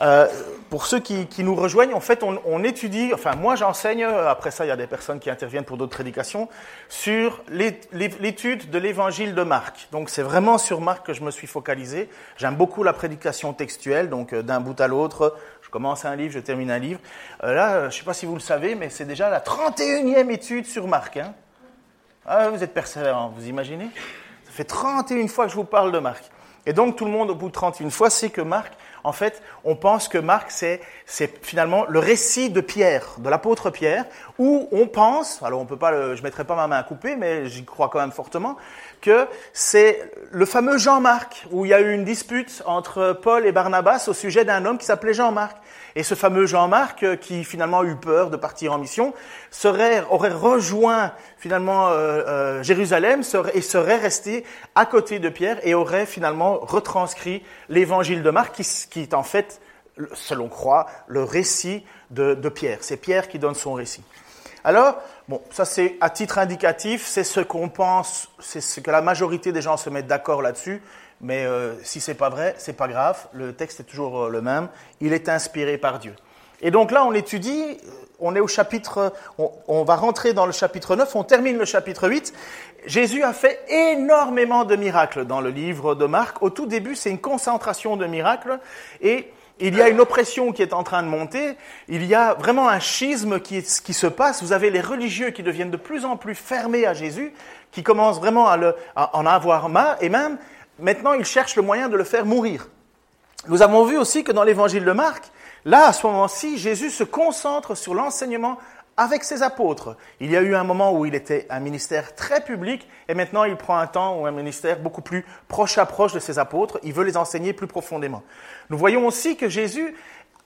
Euh, pour ceux qui, nous rejoignent, en fait, on, on étudie, enfin moi j'enseigne, après ça il y a des personnes qui interviennent pour d'autres prédications, sur l'étude de l'évangile de Marc. Donc c'est vraiment sur Marc que je me suis focalisé. J'aime beaucoup la prédication textuelle, donc euh, d'un bout à l'autre, je commence un livre, je termine un livre. Euh, là, je ne sais pas si vous le savez, mais c'est déjà la 31e étude sur Marc. Hein. Ah, vous êtes persévérant, vous imaginez? Ça fait 31 fois que je vous parle de Marc. Et donc tout le monde, au bout de 31 fois, sait que Marc, en fait, on pense que Marc, c'est, finalement le récit de Pierre, de l'apôtre Pierre, où on pense, alors on peut pas, je mettrai pas ma main à couper, mais j'y crois quand même fortement, que c'est le fameux Jean-Marc, où il y a eu une dispute entre Paul et Barnabas au sujet d'un homme qui s'appelait Jean-Marc. Et ce fameux Jean-Marc, euh, qui finalement a eu peur de partir en mission, serait, aurait rejoint finalement euh, euh, Jérusalem et serait resté à côté de Pierre et aurait finalement retranscrit l'évangile de Marc, qui, qui, est en fait, selon croit, le récit de, de Pierre. C'est Pierre qui donne son récit. Alors, bon, ça c'est à titre indicatif, c'est ce qu'on pense, c'est ce que la majorité des gens se mettent d'accord là-dessus. Mais euh, si c'est pas vrai, c'est pas grave. Le texte est toujours euh, le même. Il est inspiré par Dieu. Et donc là, on étudie. Euh, on est au chapitre. On, va rentrer dans le chapitre 9. On termine le chapitre 8. Jésus a fait énormément de miracles dans le livre de Marc. Au tout début, c'est une concentration de miracles et il y a une oppression qui est en train de monter, il y a vraiment un schisme qui, se passe, vous avez les religieux qui deviennent de plus en plus fermés à Jésus, qui commencent vraiment à, le, à en avoir marre, et même maintenant ils cherchent le moyen de le faire mourir. Nous avons vu aussi que dans l'évangile de Marc, là, à ce moment-ci, Jésus se concentre sur l'enseignement avec ses apôtres. Il y a eu un moment où il était un ministère très public et maintenant il prend un temps ou un ministère beaucoup plus proche à proche de ses apôtres. Il veut les enseigner plus profondément. Nous voyons aussi que Jésus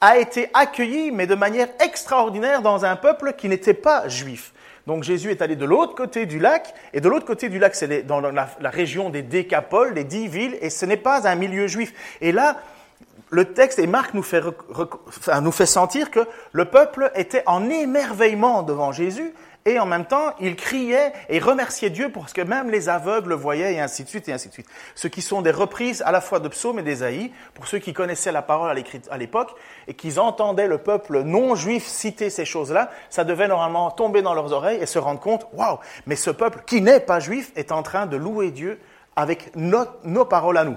a été accueilli, mais de manière extraordinaire, dans un peuple qui n'était pas juif. Donc Jésus est allé de l'autre côté du lac, et de l'autre côté du lac, c'est dans la, la, région des Décapoles, des dix villes, et ce n'est pas un milieu juif. Et là, le texte et Marc nous fait, nous fait sentir que le peuple était en émerveillement devant Jésus et en même temps, il criait et remerciait Dieu parce que même les aveugles le voyaient et ainsi de suite et ainsi de suite. Ce qui sont des reprises à la fois de psaumes et d'Ésaïe, pour ceux qui connaissaient la parole à l'époque et qu'ils entendaient le peuple non juif citer ces choses-là, ça devait normalement tomber dans leurs oreilles et se rendre compte, waouh, mais ce peuple qui n'est pas juif est en train de louer Dieu avec nos paroles à nous.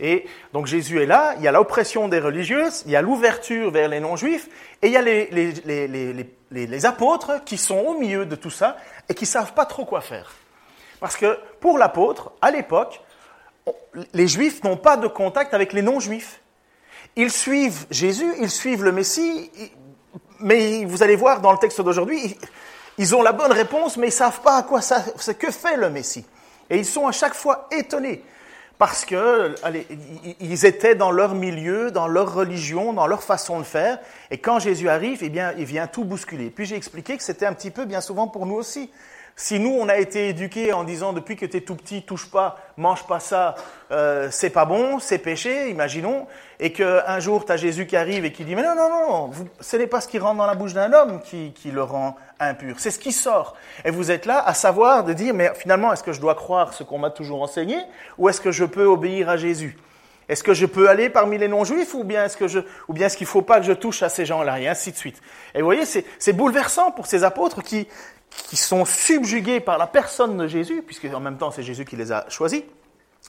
Et donc Jésus est là, il y a l'oppression des religieuses, il y a l'ouverture vers les non-juifs, et il y a les, apôtres qui sont au milieu de tout ça et qui savent pas trop quoi faire. Parce que pour l'apôtre, à l'époque, les juifs n'ont pas de contact avec les non-juifs. Ils suivent Jésus, ils suivent le Messie, mais vous allez voir dans le texte d'aujourd'hui, ils ont la bonne réponse, mais ils savent pas à quoi ça, que fait le Messie. Et ils sont à chaque fois étonnés parce que allez, ils étaient dans leur milieu, dans leur religion, dans leur façon de faire. Et quand Jésus arrive, eh bien, il vient tout bousculer. Puis j'ai expliqué que c'était un petit peu bien souvent pour nous aussi. Si nous, on a été éduqués en disant depuis que tu es tout petit, touche pas, mange pas ça, euh, c'est pas bon, c'est péché, imaginons, et qu'un jour, tu as Jésus qui arrive et qui dit, mais non, non, non, ce n'est pas ce qui rentre dans la bouche d'un homme qui, qui, le rend impur, c'est ce qui sort. Et vous êtes là à savoir de dire, mais finalement, est-ce que je dois croire ce qu'on m'a toujours enseigné, ou est-ce que je peux obéir à Jésus? Est-ce que je peux aller parmi les non-juifs ou bien est-ce que je, ou bien est-ce qu'il faut pas que je touche à ces gens-là et ainsi de suite. Et vous voyez, c'est bouleversant pour ces apôtres qui, qui sont subjugués par la personne de Jésus, puisque en même temps c'est Jésus qui les a choisis,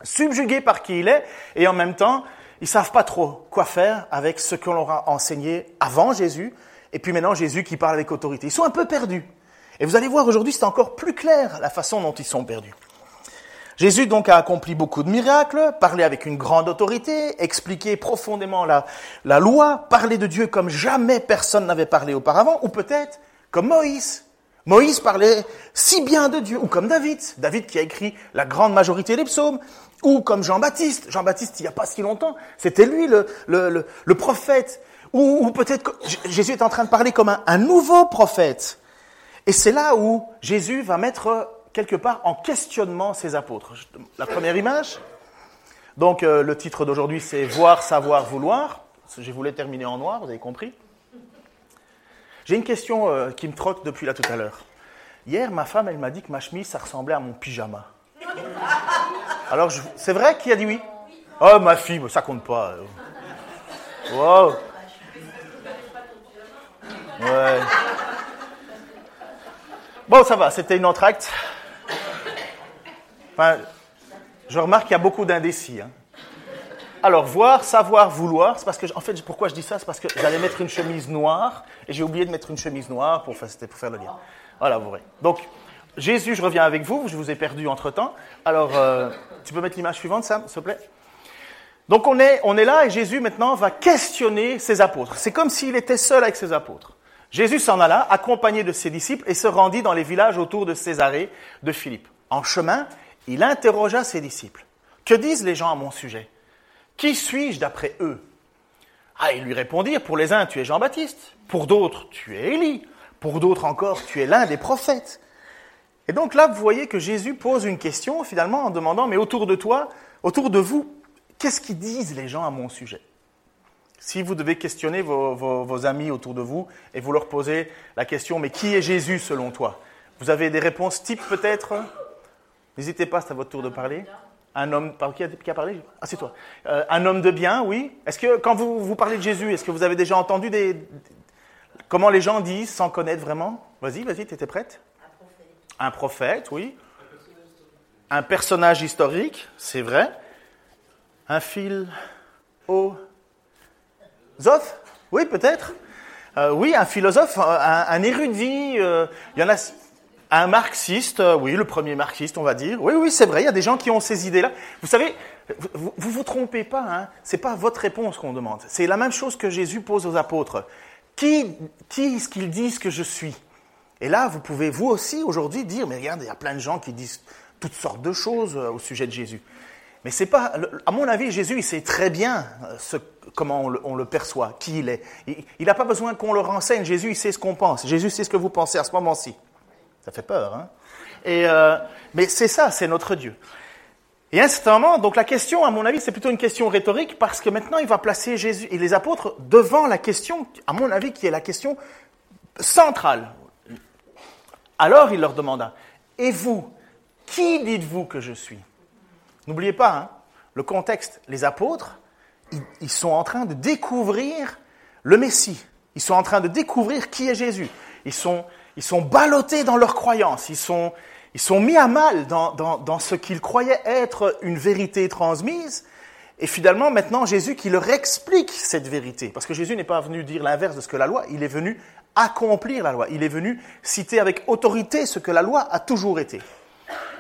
subjugués par qui il est, et en même temps ils savent pas trop quoi faire avec ce qu'on leur a enseigné avant Jésus, et puis maintenant Jésus qui parle avec autorité. Ils sont un peu perdus. Et vous allez voir aujourd'hui c'est encore plus clair la façon dont ils sont perdus. Jésus donc a accompli beaucoup de miracles, parlé avec une grande autorité, expliqué profondément la, la loi, parlé de Dieu comme jamais personne n'avait parlé auparavant, ou peut-être comme Moïse, Moïse parlait si bien de Dieu, ou comme David, David qui a écrit la grande majorité des psaumes, ou comme Jean-Baptiste, Jean-Baptiste il n'y a pas si longtemps, c'était lui le, le, le, prophète, ou, ou peut-être Jésus est en train de parler comme un, un nouveau prophète. Et c'est là où Jésus va mettre quelque part en questionnement ses apôtres. La première image. Donc euh, le titre d'aujourd'hui c'est Voir, savoir, vouloir. Je voulais terminer en noir, vous avez compris. J'ai une question euh, qui me trotte depuis là tout à l'heure. Hier, ma femme, elle m'a dit que ma chemise, ça ressemblait à mon pyjama. Alors, c'est vrai qui a dit oui? Oh, ma fille, ça compte pas. Wow. Ouais. Bon, ça va, c'était une entracte. Je remarque qu'il y a beaucoup d'indécis. Hein. Alors, voir, savoir, vouloir, c'est parce que, en fait, pourquoi je dis ça? C'est parce que j'allais mettre une chemise noire et j'ai oublié de mettre une chemise noire pour, pour faire le lien. Voilà, vous voyez. Donc, Jésus, je reviens avec vous, je vous ai perdu entre-temps. Alors, euh, tu peux mettre l'image suivante, Sam, s'il te plaît? Donc, on est là et Jésus, maintenant, va questionner ses apôtres. C'est comme s'il était seul avec ses apôtres. Jésus s'en alla, accompagné de ses disciples, et se rendit dans les villages autour de Césarée de Philippe. En chemin, il interrogea ses disciples. Que disent les gens à mon sujet? Qui suis-je d'après eux? Ah, ils lui répondirent, pour les uns, tu es Jean-Baptiste, pour d'autres, tu es Élie, pour d'autres encore, tu es l'un des prophètes. Et donc là, vous voyez que Jésus pose une question finalement en demandant, mais autour de toi, autour de vous, qu'est-ce qu'ils disent les gens à mon sujet? Si vous devez questionner vos, amis autour de vous et vous leur posez la question, mais qui est Jésus selon toi? Vous avez des réponses types peut-être? N'hésitez pas, c'est à votre tour de parler. Un homme, qui a, qui a parlé? Ah, c'est toi. Euh, un homme de bien, oui. Est-ce que quand vous, vous parlez de Jésus, est-ce que vous avez déjà entendu des, Comment les gens disent sans connaître vraiment? Vas-y, vas-y, tu étais prête? Un prophète. Un prophète, oui. Un personnage historique, c'est vrai. Un fil au Oui, peut-être. Euh, oui, un philosophe, un, érudit. Euh, il y en a un marxiste, euh, oui, le premier marxiste, on va dire. Oui, oui, c'est vrai. Il y a des gens qui ont ces idées-là. Vous savez, vous vous, vous trompez pas. Hein, c'est pas votre réponse qu'on demande. C'est la même chose que Jésus pose aux apôtres. Qui, qui est-ce qu'ils disent que je suis? Et là, vous pouvez vous aussi aujourd'hui dire, mais regarde, il y a plein de gens qui disent toutes sortes de choses euh, au sujet de Jésus. Mais c'est pas, à mon avis, Jésus, il sait très bien euh, comment on le, perçoit, qui il est. Il n'a pas besoin qu'on le renseigne. Jésus, il sait ce qu'on pense. Jésus sait ce que vous pensez à ce moment-ci. Ça fait peur, hein Et euh, mais c'est ça, c'est notre Dieu. Et à un moment, donc la question, à mon avis, c'est plutôt une question rhétorique parce que maintenant, il va placer Jésus et les apôtres devant la question, à mon avis, qui est la question centrale. Alors il leur demanda, et vous, qui dites-vous que je suis? N'oubliez pas, hein, le contexte, les apôtres, ils, sont en train de découvrir le Messie. Ils sont en train de découvrir qui est Jésus. Ils sont, ils sont ballottés dans leur croyance. Ils sont, ils sont mis à mal dans, dans, ce qu'ils croyaient être une vérité transmise. Et finalement, maintenant, Jésus qui leur explique cette vérité. Parce que Jésus n'est pas venu dire l'inverse de ce que la loi, il est venu accomplir la loi. Il est venu citer avec autorité ce que la loi a toujours été.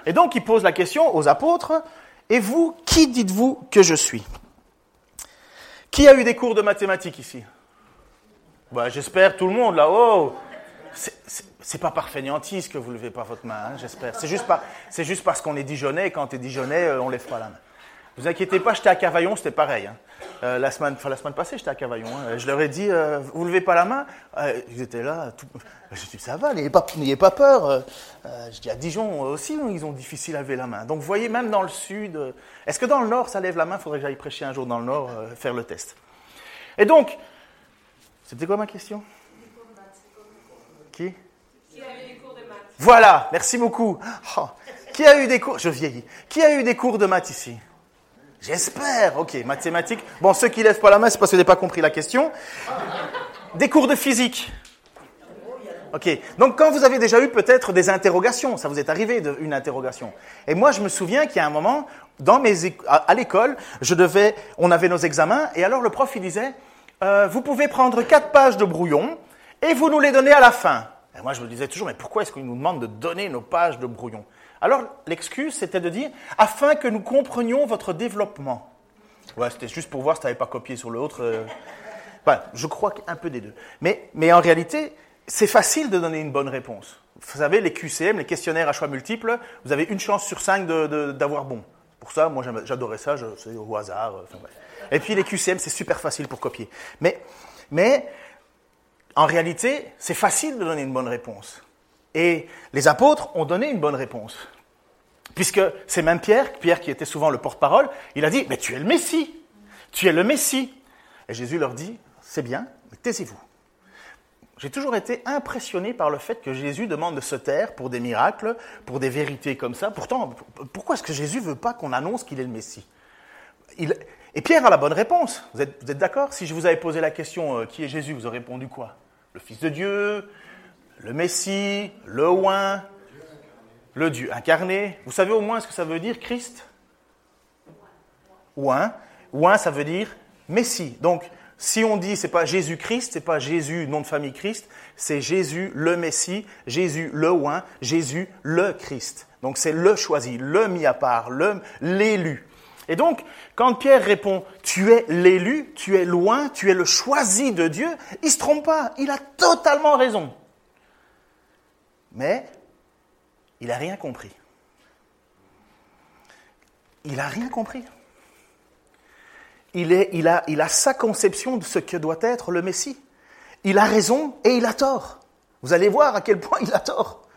Et donc, il pose la question aux apôtres, et vous, qui dites-vous que je suis? Qui a eu des cours de mathématiques ici? Bah, J'espère tout le monde là-haut. C'est pas par fainéantise que vous levez pas votre main, hein, j'espère. C'est juste, parce qu'on est Dijonais et quand tu es Dijonais, euh, on lève pas la main. Vous inquiétez pas, j'étais à Cavaillon, c'était pareil. Hein. Euh, la, semaine, la semaine passée, j'étais à Cavaillon. Hein. Je leur ai dit, euh, vous levez pas la main? Ils étaient là. Tout... Je dis, ça va, n'ayez pas, pas peur. je dis, à Dijon aussi, ils ont difficile à lever la main. Donc, vous voyez, même dans le sud, est-ce que dans le nord, ça lève la main? Il faudrait que j'aille prêcher un jour dans le nord, faire le test. Et donc, c'était quoi ma question? Qui Qui a eu des cours de maths Voilà, merci beaucoup. Oh, qui a eu des cours Je vieillis. Qui a eu des cours de maths ici J'espère. Ok, mathématiques. Bon, ceux qui lèvent pas la main, c'est parce que n'avez pas compris la question. Des cours de physique. Ok. Donc, quand vous avez déjà eu peut-être des interrogations, ça vous est arrivé de, une interrogation. Et moi, je me souviens qu'il y a un moment, dans mes, à, l'école, je devais, on avait nos examens, et alors le prof il disait, euh, vous pouvez prendre quatre pages de brouillon et vous nous les donnez à la fin. Moi, je me disais toujours, mais pourquoi est-ce qu'il nous demande de donner nos pages de brouillon? Alors, l'excuse, c'était de dire, afin que nous comprenions votre développement. Ouais, c'était juste pour voir si tu n'avais pas copié sur l'autre. Euh. je crois qu'un peu des deux. Mais, mais en réalité, c'est facile de donner une bonne réponse. Vous savez, les QCM, les questionnaires à choix multiples, vous avez une chance sur cinq d'avoir bon. Pour ça, moi, j'adorais ça, c'est au hasard. Enfin, et puis les QCM, c'est super facile pour copier. Mais, mais en réalité, c'est facile de donner une bonne réponse. Et les apôtres ont donné une bonne réponse. Puisque c'est même Pierre, Pierre qui était souvent le porte-parole, il a dit, mais tu es le Messie, tu es le Messie. Et Jésus leur dit, c'est bien, mais taisez-vous. J'ai toujours été impressionné par le fait que Jésus demande de se taire pour des miracles, pour des vérités comme ça. Pourtant, pourquoi est-ce que Jésus ne veut pas qu'on annonce qu'il est le Messie? Et Pierre a la bonne réponse. Vous êtes, d'accord? Si je vous avais posé la question euh, qui est Jésus, vous aurez répondu quoi? Le Fils de Dieu, le Messie, le Oin, le Dieu incarné. Vous savez au moins ce que ça veut dire Christ? Oin. Oin, ça veut dire Messie. Donc, si on dit c'est pas Jésus-Christ, c'est pas Jésus, nom de famille Christ, c'est Jésus le Messie, Jésus le oint, Jésus le Christ. Donc c'est le choisi, le mis à part, l'élu. Et donc, quand Pierre répond Tu es l'élu, tu es loin, tu es le choisi de Dieu, il se trompe pas, il a totalement raison. Mais il n'a rien compris. Il n'a rien compris il, a, sa conception de ce que doit être le Messie. Il a raison et il a tort. Vous allez voir à quel point il a tort.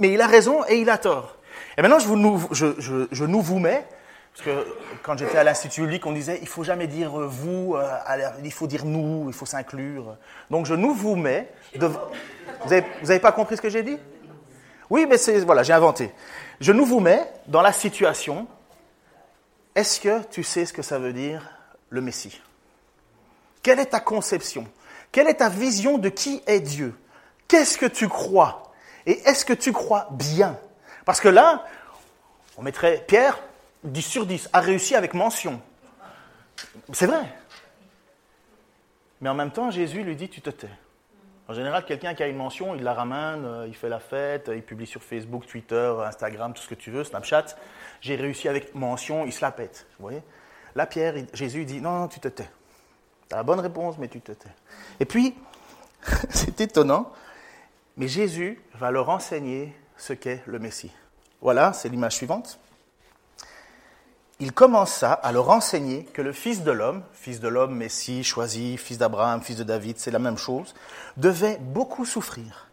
Mais il a raison et il a tort. Et maintenant, je, je nous vous mets, parce que quand j'étais à l'Institut Luc, on disait il faut jamais dire vous, euh, il faut dire nous, il faut s'inclure. Donc je nous vous mets. De... Vous n'avez avez pas compris ce que j'ai dit? Oui, mais voilà, j'ai inventé. Je nous vous mets dans la situation. Est-ce que tu sais ce que ça veut dire le Messie? Quelle est ta conception? Quelle est ta vision de qui est Dieu? Qu'est-ce que tu crois? Et est-ce que tu crois bien? Parce que là, on mettrait Pierre, 10 sur 10, a réussi avec mention. C'est vrai. Mais en même temps, Jésus lui dit, tu te tais. En général, quelqu'un qui a une mention, il la ramène, euh, il fait la fête, il publie sur Facebook, Twitter, Instagram, tout ce que tu veux, Snapchat. J'ai réussi avec mention, il se la pète. Vous voyez Là, Pierre, Jésus dit Non, non, tu te tais. Tu as la bonne réponse, mais tu te tais. Et puis, c'est étonnant, mais Jésus va leur enseigner ce qu'est le Messie. Voilà, c'est l'image suivante. Il commença à leur enseigner que le Fils de l'homme, Fils de l'homme, Messie, choisi, Fils d'Abraham, Fils de David, c'est la même chose, devait beaucoup souffrir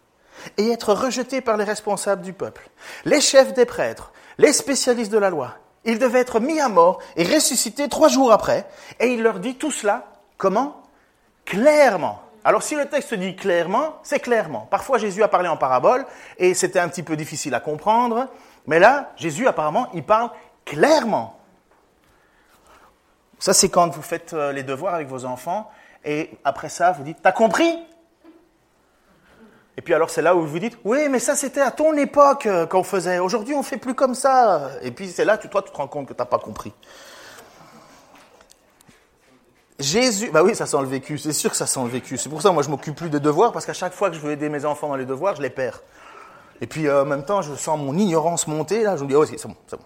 et être rejeté par les responsables du peuple, les chefs des prêtres, les spécialistes de la loi, il devait être mis à mort et ressuscité trois jours après. Et il leur dit tout cela, comment? Clairement. Alors si le texte dit clairement, c'est clairement. Parfois Jésus a parlé en parabole et c'était un petit peu difficile à comprendre. Mais là, Jésus apparemment, il parle clairement. Ça, c'est quand vous faites euh, les devoirs avec vos enfants et après ça, vous dites, t'as compris? Et puis alors c'est là où vous dites, oui, mais ça c'était à ton époque euh, qu'on faisait. Aujourd'hui on fait plus comme ça. Et puis c'est là, tu, toi tu te rends compte que tu n'as pas compris. Jésus, bah oui, ça sent le vécu, c'est sûr que ça sent le vécu. C'est pour ça, moi, je m'occupe plus des devoirs, parce qu'à chaque fois que je veux aider mes enfants dans les devoirs, je les perds. Et puis, euh, en même temps, je sens mon ignorance monter, là, je me dis, oh, c'est bon, c'est bon.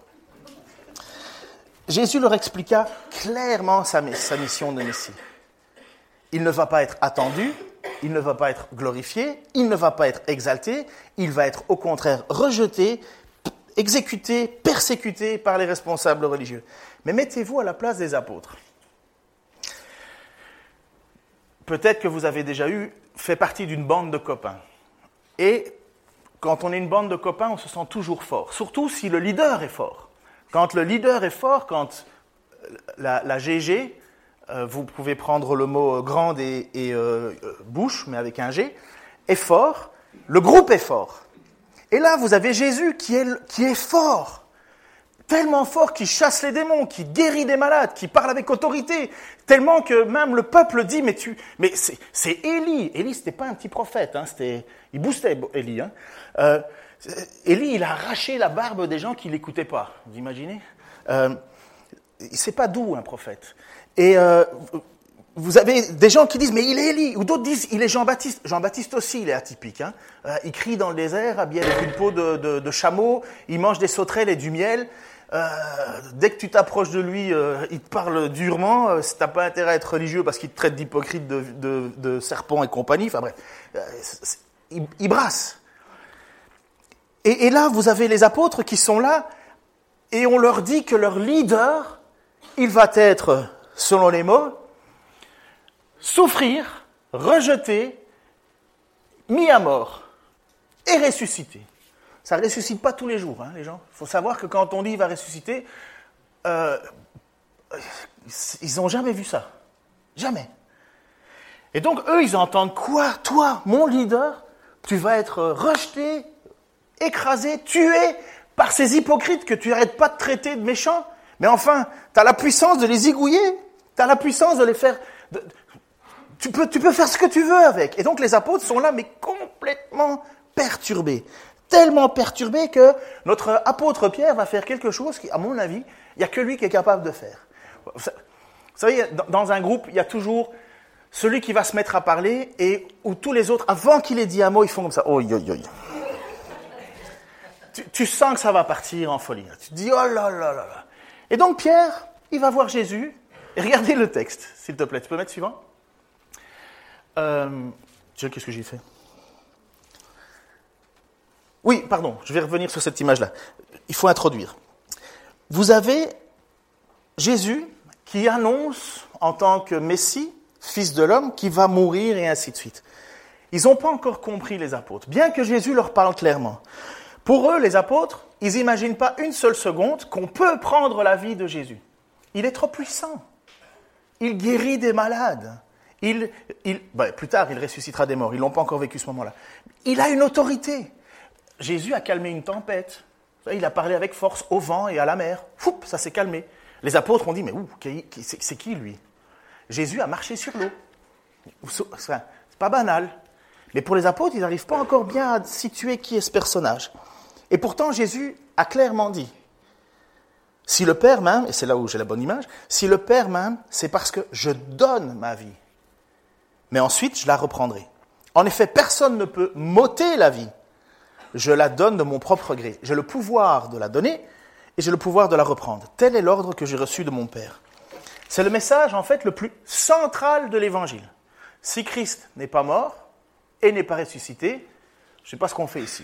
Jésus leur expliqua clairement sa, mission de Messie. Il ne va pas être attendu, il ne va pas être glorifié, il ne va pas être exalté, il va être au contraire rejeté, exécuté, persécuté par les responsables religieux. Mais mettez-vous à la place des apôtres. Peut-être que vous avez déjà eu fait partie d'une bande de copains. Et quand on est une bande de copains, on se sent toujours fort, surtout si le leader est fort. Quand le leader est fort, quand la, GG, euh, vous pouvez prendre le mot grande et, euh, bouche, mais avec un G, est fort, le groupe est fort. Et là, vous avez Jésus qui est, qui est fort, tellement fort qu'il chasse les démons, qui guérit des malades, qui parle avec autorité, tellement que même le peuple dit, mais tu, mais c'est Élie. Élie, c'était pas un petit prophète, hein, il boostait Élie. Hein. Euh, Élie, il a arraché la barbe des gens qui l'écoutaient pas. Vous imaginez euh, C'est pas doux un prophète. Et euh, vous avez des gens qui disent mais il est Élie, ou d'autres disent il est Jean-Baptiste. Jean-Baptiste aussi, il est atypique. Hein. Euh, il crie dans le désert, habillé avec une peau de, chameau, il mange des sauterelles et du miel. Euh, dès que tu t'approches de lui, euh, il te parle durement. Euh, t'as pas intérêt à être religieux parce qu'il te traite d'hypocrite, de, serpent et compagnie. Enfin bref, euh, il, brasse. Et, et là, vous avez les apôtres qui sont là et on leur dit que leur leader, il va être selon les mots, souffrir, rejeter, mis à mort, est ressuscité. Ça ne ressuscite pas tous les jours, hein, les gens. Il faut savoir que quand on dit il va ressusciter, euh, ils n'ont jamais vu ça. Jamais. Et donc, eux, ils entendent quoi? Toi, mon leader, tu vas être rejeté, écrasé, tué par ces hypocrites que tu n'arrêtes pas de traiter de méchants. Mais enfin, tu as la puissance de les igouiller. Tu as la puissance de les faire... tu, peux, tu peux faire ce que tu veux avec. Et donc les apôtres sont là, mais complètement perturbés. Tellement perturbés que notre apôtre Pierre va faire quelque chose qui, à mon avis, il n'y a que lui qui est capable de faire. Vous savez, dans un groupe, il y a toujours celui qui va se mettre à parler et où tous les autres, avant qu'il ait dit un mot, ils font comme ça. Oh, yo, yo, Tu, sens que ça va partir en folie. Tu te dis, oh là là là là. Et donc Pierre, il va voir Jésus. Regardez le texte, s'il te plaît. Tu peux mettre suivant euh, qu'est-ce que j'ai fait? Oui, pardon, je vais revenir sur cette image-là. Il faut introduire. Vous avez Jésus qui annonce en tant que Messie Fils de l'homme, qui va mourir et ainsi de suite. Ils n'ont pas encore compris les apôtres, bien que Jésus leur parle clairement. Pour eux, les apôtres, ils n'imaginent pas une seule seconde qu'on peut prendre la vie de Jésus. Il est trop puissant. Il guérit des malades. Ben, plus tard, il ressuscitera des morts. Ils n'ont pas encore vécu ce moment-là. Il a une autorité. Jésus a calmé une tempête. Il a parlé avec force au vent et à la mer. Foup, ça s'est calmé. Les apôtres ont dit, mais c'est qui lui? Jésus a marché sur l'eau. C'est pas banal. Mais pour les apôtres, ils n'arrivent pas encore bien à situer qui est ce personnage. Et pourtant, Jésus a clairement dit, si le Père m'aime, et c'est là où j'ai la bonne image, si le Père m'aime, c'est parce que je donne ma vie. Mais ensuite, je la reprendrai. En effet, personne ne peut m'ôter la vie. Je la donne de mon propre gré. J'ai le pouvoir de la donner et j'ai le pouvoir de la reprendre. Tel est l'ordre que j'ai reçu de mon Père. C'est le message, en fait, le plus central de l'Évangile. Si Christ n'est pas mort et n'est pas ressuscité, je ne sais pas ce qu'on fait ici.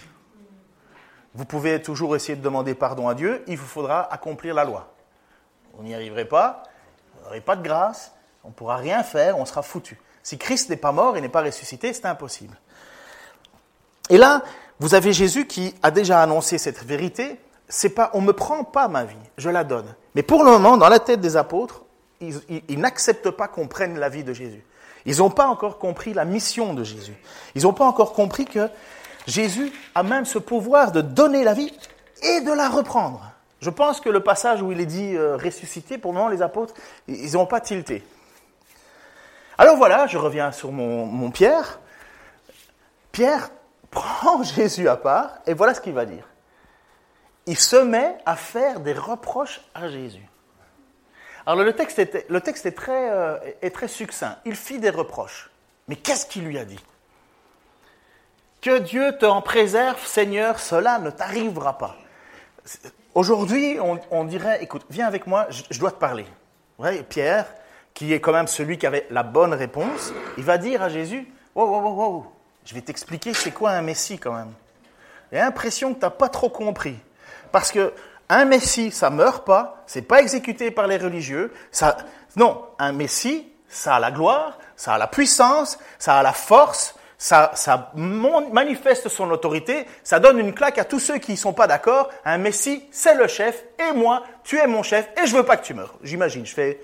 Vous pouvez toujours essayer de demander pardon à Dieu, il vous faudra accomplir la loi. Vous n'y arriverez pas, vous n'aurez pas de grâce, on ne pourra rien faire, on sera foutu. Si Christ n'est pas mort et n'est pas ressuscité, c'est impossible. Et là, vous avez Jésus qui a déjà annoncé cette vérité. C'est pas, on me prend pas ma vie, je la donne. Mais pour le moment, dans la tête des apôtres, ils, n'acceptent pas qu'on prenne la vie de Jésus. Ils n'ont pas encore compris la mission de Jésus. Ils n'ont pas encore compris que Jésus a même ce pouvoir de donner la vie et de la reprendre. Je pense que le passage où il est dit euh, ressuscité, pour le moment, les apôtres, ils n'ont pas tilté. Alors voilà, je reviens sur mon, Pierre. Pierre prend Jésus à part et voilà ce qu'il va dire. Il se met à faire des reproches à Jésus. Alors le texte, euh, est très succinct. Il fit des reproches. Mais qu'est-ce qu'il lui a dit? Que Dieu t'en préserve, Seigneur, cela ne t'arrivera pas. Aujourd'hui, on, dirait, écoute, viens avec moi, je, dois te parler. Pierre, qui est quand même celui qui avait la bonne réponse, il va dire à Jésus, wow, wow, wow, wow, je vais t'expliquer c'est quoi un Messie quand même. J'ai l'impression que tu n'as pas trop compris. Parce que un Messie, ça meurt pas, c'est pas exécuté par les religieux. Ça, non, un Messie, ça a la gloire, ça a la puissance, ça a la force, ça, ça manifeste son autorité, ça donne une claque à tous ceux qui ne sont pas d'accord. Un Messie, c'est le chef, et moi, tu es mon chef, et je veux pas que tu meurs. J'imagine, je fais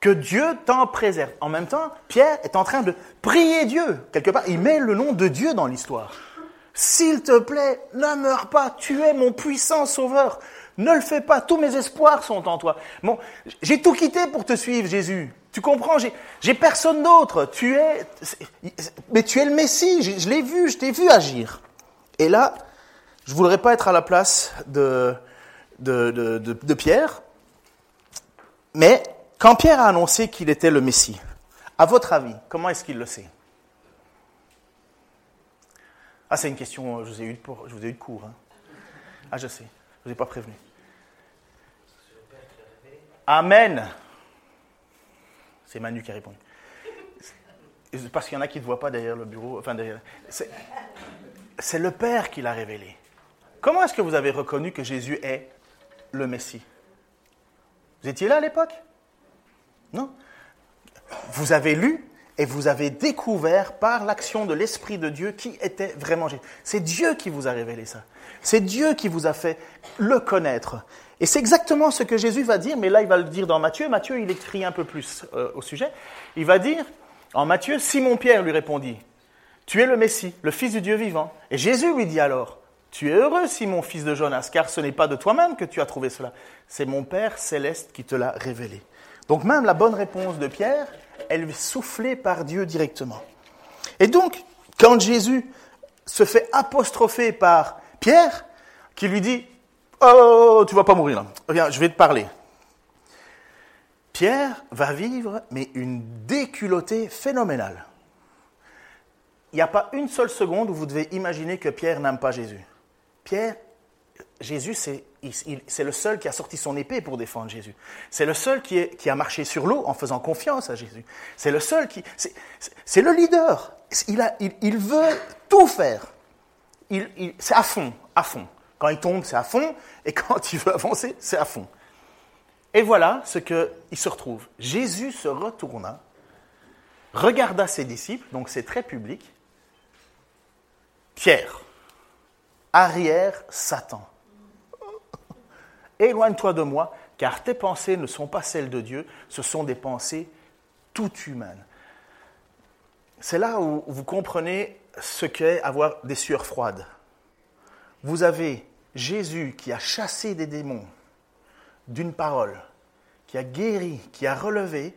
que Dieu t'en préserve. En même temps, Pierre est en train de prier Dieu. Quelque part, il met le nom de Dieu dans l'histoire. S'il te plaît, ne meurs pas, tu es mon puissant sauveur. Ne le fais pas, tous mes espoirs sont en toi. Bon, j'ai tout quitté pour te suivre, Jésus. Tu comprends, j'ai personne d'autre. Tu es, mais tu es le Messie. Je, l'ai vu, je t'ai vu agir. Et là, je voudrais pas être à la place de, Pierre, mais quand Pierre a annoncé qu'il était le Messie, à votre avis, comment est-ce qu'il le sait? Ah, c'est une question, euh, je vous ai eu de, cours. Hein. Ah, je sais, je vous ai pas prévenu. Amen. C'est Manu qui a répondu. Parce qu'il y en a qui ne voient pas derrière le bureau. C'est le Père qui l'a révélé. Comment est-ce que vous avez reconnu que Jésus est le Messie? Vous étiez là à l'époque? Non? Vous avez lu et vous avez découvert par l'action de l'Esprit de Dieu qui était vraiment Jésus. C'est Dieu qui vous a révélé ça. C'est Dieu qui vous a fait le connaître. Et c'est exactement ce que Jésus va dire, mais là il va le dire dans Matthieu. Matthieu, il écrit un peu plus euh, au sujet. Il va dire, en Matthieu, Simon-Pierre lui répondit, Tu es le Messie, le Fils du Dieu vivant. Et Jésus lui dit alors, Tu es heureux, Simon, fils de Jonas, car ce n'est pas de toi-même que tu as trouvé cela, c'est mon Père céleste qui te l'a révélé. Donc même la bonne réponse de Pierre, elle est soufflée par Dieu directement. Et donc, quand Jésus se fait apostropher par Pierre, qui lui dit Oh, tu vas pas mourir là. Je vais te parler. Pierre va vivre, mais une déculottée phénoménale. Il n'y a pas une seule seconde où vous devez imaginer que Pierre n'aime pas Jésus. Pierre, Jésus, c'est le seul qui a sorti son épée pour défendre Jésus. C'est le seul qui, a marché sur l'eau en faisant confiance à Jésus. C'est le seul qui... C'est le leader. Il, il, il, veut tout faire. c'est à fond, à fond. Quand il tombe, c'est à fond. Et quand il veut avancer, c'est à fond. Et voilà ce qu'il se retrouve. Jésus se retourna, regarda ses disciples, donc c'est très public. Pierre, arrière Satan. Éloigne-toi de moi, car tes pensées ne sont pas celles de Dieu, ce sont des pensées toutes humaines. C'est là où vous comprenez ce qu'est avoir des sueurs froides. Vous avez Jésus qui a chassé des démons, d'une parole, qui a guéri, qui a relevé.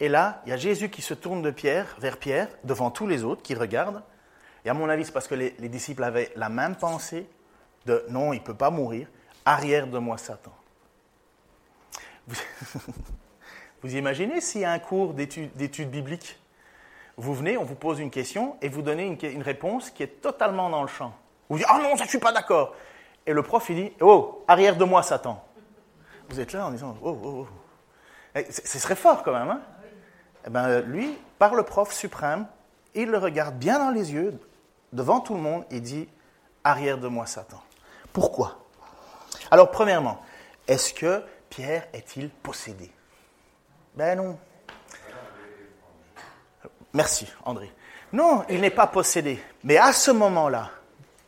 Et là, il y a Jésus qui se tourne de Pierre vers Pierre, devant tous les autres, qui regardent. Et à mon avis, c'est parce que les, disciples avaient la même pensée de non, il ne peut pas mourir, arrière de moi Satan. Vous, imaginez s'il y a un cours d'études bibliques Vous venez, on vous pose une question et vous donnez une, réponse qui est totalement dans le champ. Vous dites, ah non, ça, je ne suis pas d'accord. Et le prof, il dit, oh, arrière de moi Satan. Vous êtes là en disant, oh, oh, oh. Ce serait fort quand même. Hein eh ben, lui, par le prof suprême, il le regarde bien dans les yeux, devant tout le monde, et dit Arrière de moi, Satan. Pourquoi? Alors, premièrement, est-ce que Pierre est-il possédé? Ben non. Merci, André. Non, il n'est pas possédé. Mais à ce moment-là,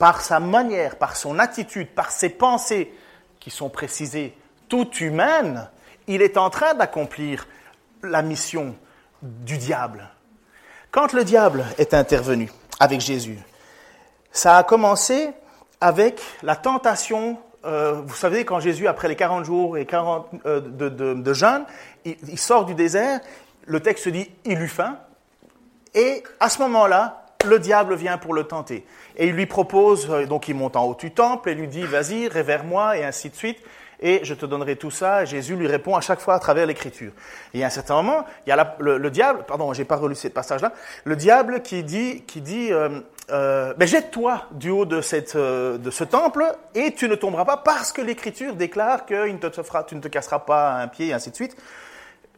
par sa manière, par son attitude, par ses pensées, qui sont précisées toutes humaines, il est en train d'accomplir la mission du diable. Quand le diable est intervenu avec Jésus, ça a commencé avec la tentation. Euh, vous savez, quand Jésus, après les 40 jours et 40 euh, de, jeûne, il, sort du désert, le texte dit il eut faim, et à ce moment-là, le diable vient pour le tenter. Et il lui propose, euh, donc il monte en haut du temple et lui dit, vas-y, révère-moi, et ainsi de suite et je te donnerai tout ça. Et Jésus lui répond à chaque fois à travers l'écriture. Et à un certain moment, il y a le, diable, pardon, j'ai pas relu ce passage-là, le diable qui dit, qui dit, euh, euh, jette-toi du haut de, cette, de ce temple et tu ne tomberas pas parce que l'écriture déclare que ne te fera, tu ne te casseras pas un pied et ainsi de suite.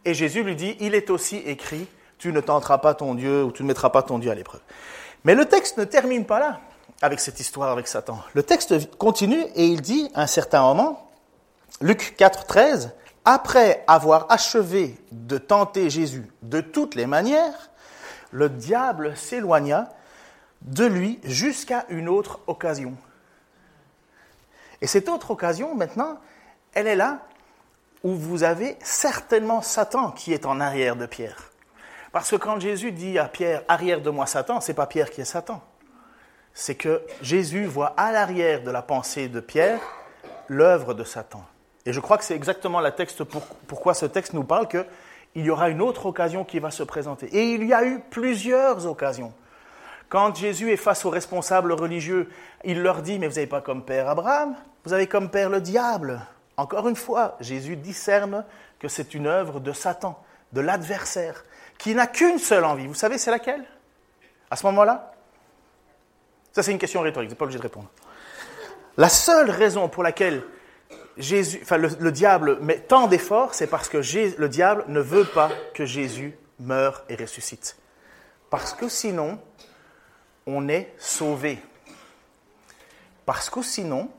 Et Jésus lui dit, il est aussi écrit, tu ne tenteras pas ton Dieu ou tu ne mettras pas ton Dieu à l'épreuve. Mais le texte ne termine pas là avec cette histoire avec Satan. Le texte continue et il dit à un certain moment, Luc 4, 13, après avoir achevé de tenter Jésus de toutes les manières, le diable s'éloigna de lui jusqu'à une autre occasion. Et cette autre occasion, maintenant, elle est là où vous avez certainement Satan qui est en arrière de Pierre. Parce que quand Jésus dit à Pierre, arrière de moi Satan, c'est pas Pierre qui est Satan. C'est que Jésus voit à l'arrière de la pensée de Pierre l'œuvre de Satan. Et je crois que c'est exactement la texte pourquoi ce texte nous parle qu'il y aura une autre occasion qui va se présenter. Et il y a eu plusieurs occasions. Quand Jésus est face aux responsables religieux, il leur dit, mais vous n'avez pas comme père Abraham, vous avez comme père le diable. Encore une fois, Jésus discerne que c'est une œuvre de Satan, de l'adversaire, qui n'a qu'une seule envie. Vous savez, c'est laquelle? À ce moment-là? Ça, c'est une question rhétorique, vous n'êtes pas obligé de répondre. La seule raison pour laquelle Jésus, enfin, le, diable met tant d'efforts, c'est parce que le diable ne veut pas que Jésus meure et ressuscite. Parce que sinon, on est sauvé. Parce que sinon,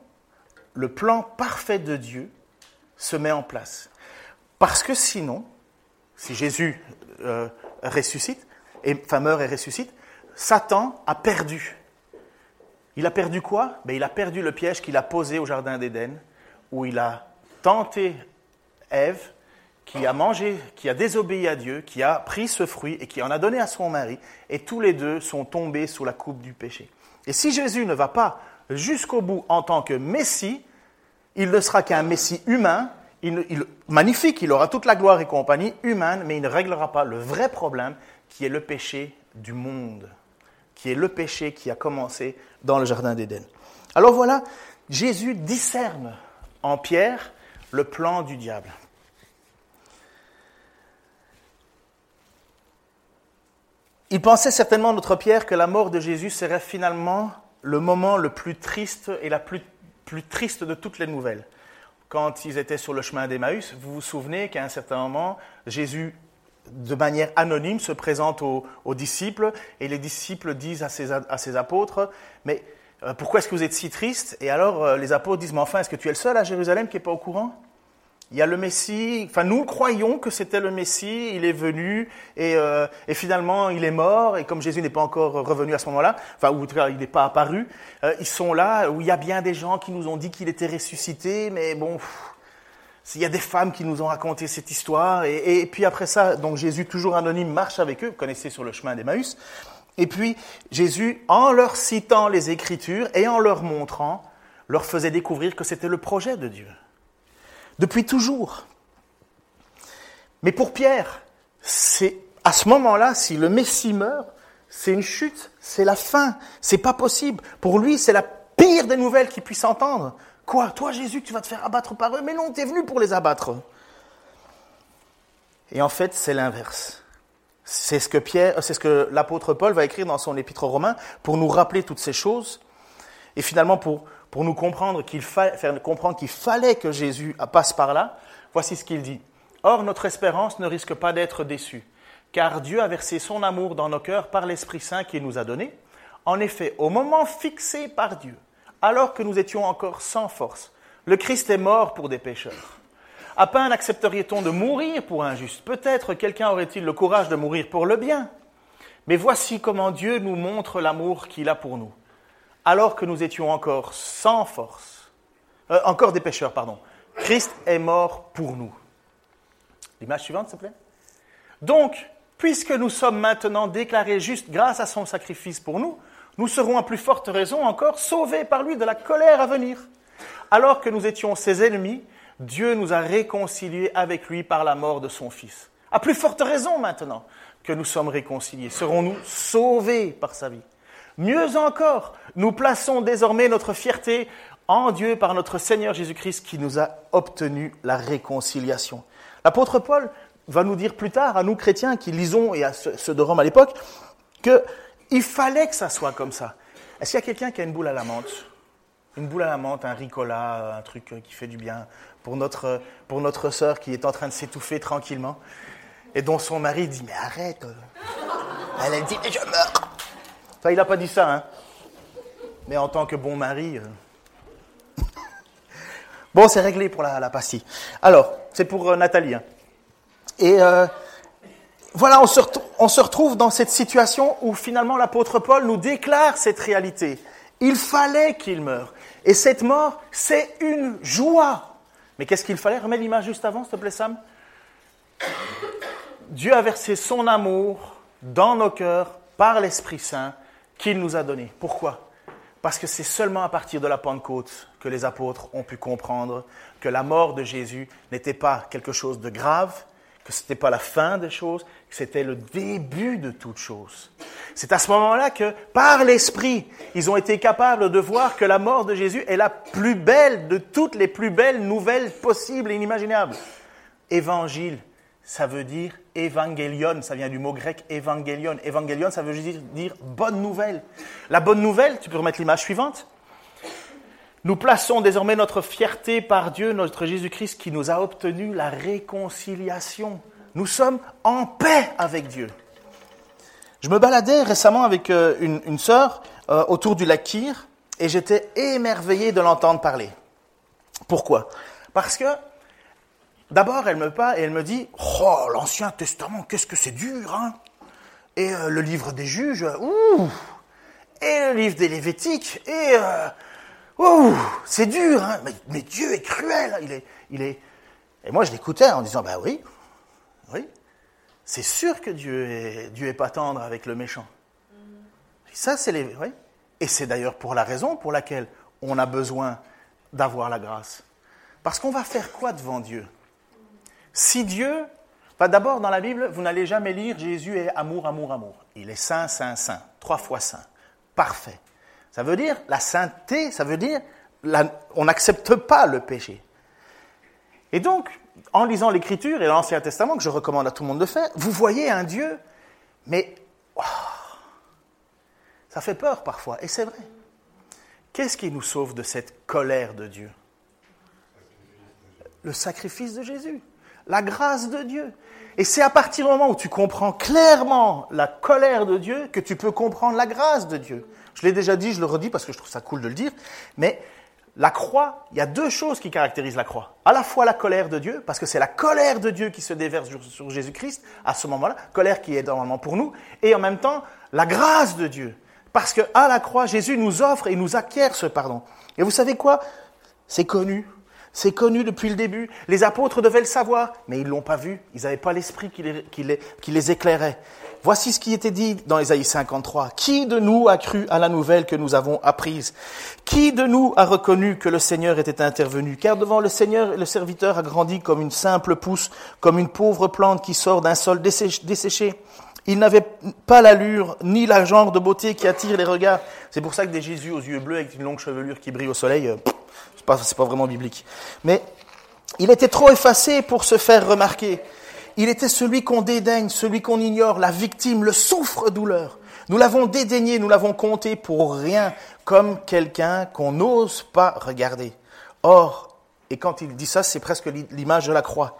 le plan parfait de Dieu se met en place. Parce que sinon, si Jésus euh, ressuscite, et, enfin meurt et ressuscite, Satan a perdu. Il a perdu quoi? Ben, Il a perdu le piège qu'il a posé au Jardin d'Éden, où il a tenté Ève, qui a mangé, qui a désobéi à Dieu, qui a pris ce fruit et qui en a donné à son mari, et tous les deux sont tombés sous la coupe du péché. Et si Jésus ne va pas jusqu'au bout en tant que Messie, il ne sera qu'un Messie humain, il, magnifique, il aura toute la gloire et compagnie humaine, mais il ne réglera pas le vrai problème qui est le péché du monde, qui est le péché qui a commencé dans le Jardin d'Éden. Alors voilà, Jésus discerne en Pierre le plan du diable. Il pensait certainement, notre Pierre, que la mort de Jésus serait finalement le moment le plus triste et la plus, plus triste de toutes les nouvelles. Quand ils étaient sur le chemin d'Emmaüs, vous vous souvenez qu'à un certain moment, Jésus, de manière anonyme, se présente aux, disciples et les disciples disent à ses, apôtres, mais euh, pourquoi est-ce que vous êtes si tristes Et alors euh, les apôtres disent, mais enfin, est-ce que tu es le seul à Jérusalem qui n'est pas au courant? Il y a le Messie, enfin nous croyons que c'était le Messie, il est venu et, euh, et, finalement il est mort. Et comme Jésus n'est pas encore revenu à ce moment-là, enfin ou il n'est pas apparu, euh, ils sont là où il y a bien des gens qui nous ont dit qu'il était ressuscité, mais bon, il y a des femmes qui nous ont raconté cette histoire. Et, et, puis après ça, donc Jésus toujours anonyme marche avec eux, vous connaissez sur le chemin d'Emmaüs, et puis Jésus en leur citant les Écritures et en leur montrant, leur faisait découvrir que c'était le projet de Dieu depuis toujours. Mais pour Pierre, c'est à ce moment-là, si le Messie meurt, c'est une chute, c'est la fin, c'est pas possible. Pour lui, c'est la pire des nouvelles qu'il puisse entendre. Quoi Toi, Jésus, tu vas te faire abattre par eux? Mais non, tu es venu pour les abattre. Et en fait, c'est l'inverse. C'est ce que Pierre, c'est ce que l'apôtre Paul va écrire dans son épître romain pour nous rappeler toutes ces choses et finalement pour pour nous comprendre qu'il faire comprendre qu'il fallait que Jésus passe par là, voici ce qu'il dit. Or, notre espérance ne risque pas d'être déçue, car Dieu a versé son amour dans nos cœurs par l'Esprit Saint qu'il nous a donné. En effet, au moment fixé par Dieu, alors que nous étions encore sans force, le Christ est mort pour des pécheurs. À peine accepteriez-on de mourir pour un juste. Peut-être quelqu'un aurait-il le courage de mourir pour le bien. Mais voici comment Dieu nous montre l'amour qu'il a pour nous alors que nous étions encore sans force, euh, encore des pécheurs, pardon. Christ est mort pour nous. L'image suivante, s'il vous plaît. Donc, puisque nous sommes maintenant déclarés justes grâce à son sacrifice pour nous, nous serons à plus forte raison encore sauvés par lui de la colère à venir. Alors que nous étions ses ennemis, Dieu nous a réconciliés avec lui par la mort de son Fils. À plus forte raison maintenant que nous sommes réconciliés, serons-nous sauvés par sa vie? Mieux encore, nous plaçons désormais notre fierté en Dieu par notre Seigneur Jésus-Christ qui nous a obtenu la réconciliation. L'apôtre Paul va nous dire plus tard, à nous chrétiens qui lisons, et à ceux de Rome à l'époque, qu'il fallait que ça soit comme ça. Est-ce qu'il y a quelqu'un qui a une boule à la menthe? Une boule à la menthe, un ricola, un truc qui fait du bien pour notre, pour sœur qui est en train de s'étouffer tranquillement et dont son mari dit Mais arrête Elle a dit Mais je meurs Enfin, il n'a pas dit ça, hein. Mais en tant que bon mari. Euh. bon, c'est réglé pour la, pastille. Alors, c'est pour euh, Nathalie. Hein. Et euh, voilà, on se, on se retrouve dans cette situation où finalement l'apôtre Paul nous déclare cette réalité. Il fallait qu'il meure. Et cette mort, c'est une joie. Mais qu'est-ce qu'il fallait? Remets l'image juste avant, s'il te plaît, Sam. Dieu a versé son amour dans nos cœurs par l'Esprit Saint qu'il nous a donné. Pourquoi? Parce que c'est seulement à partir de la Pentecôte que les apôtres ont pu comprendre que la mort de Jésus n'était pas quelque chose de grave, que ce n'était pas la fin des choses, que c'était le début de toutes choses. C'est à ce moment-là que, par l'Esprit, ils ont été capables de voir que la mort de Jésus est la plus belle de toutes les plus belles nouvelles possibles et inimaginables. Évangile, ça veut dire évangélion, ça vient du mot grec évangélion. Évangélion, ça veut dire, dire bonne nouvelle. La bonne nouvelle, tu peux remettre l'image suivante. Nous plaçons désormais notre fierté par Dieu, notre Jésus-Christ, qui nous a obtenu la réconciliation. Nous sommes en paix avec Dieu. Je me baladais récemment avec euh, une, une sœur euh, autour du lac Kyr et j'étais émerveillé de l'entendre parler. Pourquoi? Parce que D'abord, elle me parle et elle me dit Oh, l'Ancien Testament, qu'est-ce que c'est dur, hein et euh, le livre des juges, ouh, et le livre des Lévitiques, et euh, ouh, c'est dur, hein, mais, Dieu est cruel, il est, il est. Et moi je l'écoutais en disant, bah oui, oui, c'est sûr que Dieu est, Dieu est pas tendre avec le méchant. ça c'est les, oui. Et c'est d'ailleurs pour la raison pour laquelle on a besoin d'avoir la grâce. Parce qu'on va faire quoi devant Dieu? Si Dieu D'abord, dans la Bible, vous n'allez jamais lire Jésus est amour, amour, amour. Il est saint, saint, saint. Trois fois saint. Parfait. Ça veut dire, la sainteté, ça veut dire, on n'accepte pas le péché. Et donc, en lisant l'Écriture et l'Ancien Testament, que je recommande à tout le monde de faire, vous voyez un Dieu, mais oh, ça fait peur parfois, et c'est vrai. Qu'est-ce qui nous sauve de cette colère de Dieu? Le sacrifice de Jésus, la grâce de Dieu. Et c'est à partir du moment où tu comprends clairement la colère de Dieu que tu peux comprendre la grâce de Dieu. Je l'ai déjà dit, je le redis parce que je trouve ça cool de le dire, mais la croix, il y a deux choses qui caractérisent la croix. À la fois la colère de Dieu, parce que c'est la colère de Dieu qui se déverse sur Jésus-Christ à ce moment-là, colère qui est normalement pour nous, et en même temps la grâce de Dieu. Parce que à la croix, Jésus nous offre et nous acquiert ce pardon. Et vous savez quoi? C'est connu. C'est connu depuis le début. Les apôtres devaient le savoir, mais ils ne l'ont pas vu. Ils n'avaient pas l'esprit qui les, éclairait. Voici ce qui était dit dans Ésaïe 53. Qui de nous a cru à la nouvelle que nous avons apprise? Qui de nous a reconnu que le Seigneur était intervenu? Car devant le Seigneur, le serviteur a grandi comme une simple pousse, comme une pauvre plante qui sort d'un sol desséché. Il n'avait pas l'allure ni la genre de beauté qui attire les regards. C'est pour ça que des Jésus aux yeux bleus avec une longue chevelure qui brille au soleil, euh, c'est pas, pas vraiment biblique. Mais il était trop effacé pour se faire remarquer. Il était celui qu'on dédaigne, celui qu'on ignore, la victime, le souffre-douleur. Nous l'avons dédaigné, nous l'avons compté pour rien, comme quelqu'un qu'on n'ose pas regarder. Or, et quand il dit ça, c'est presque l'image de la croix.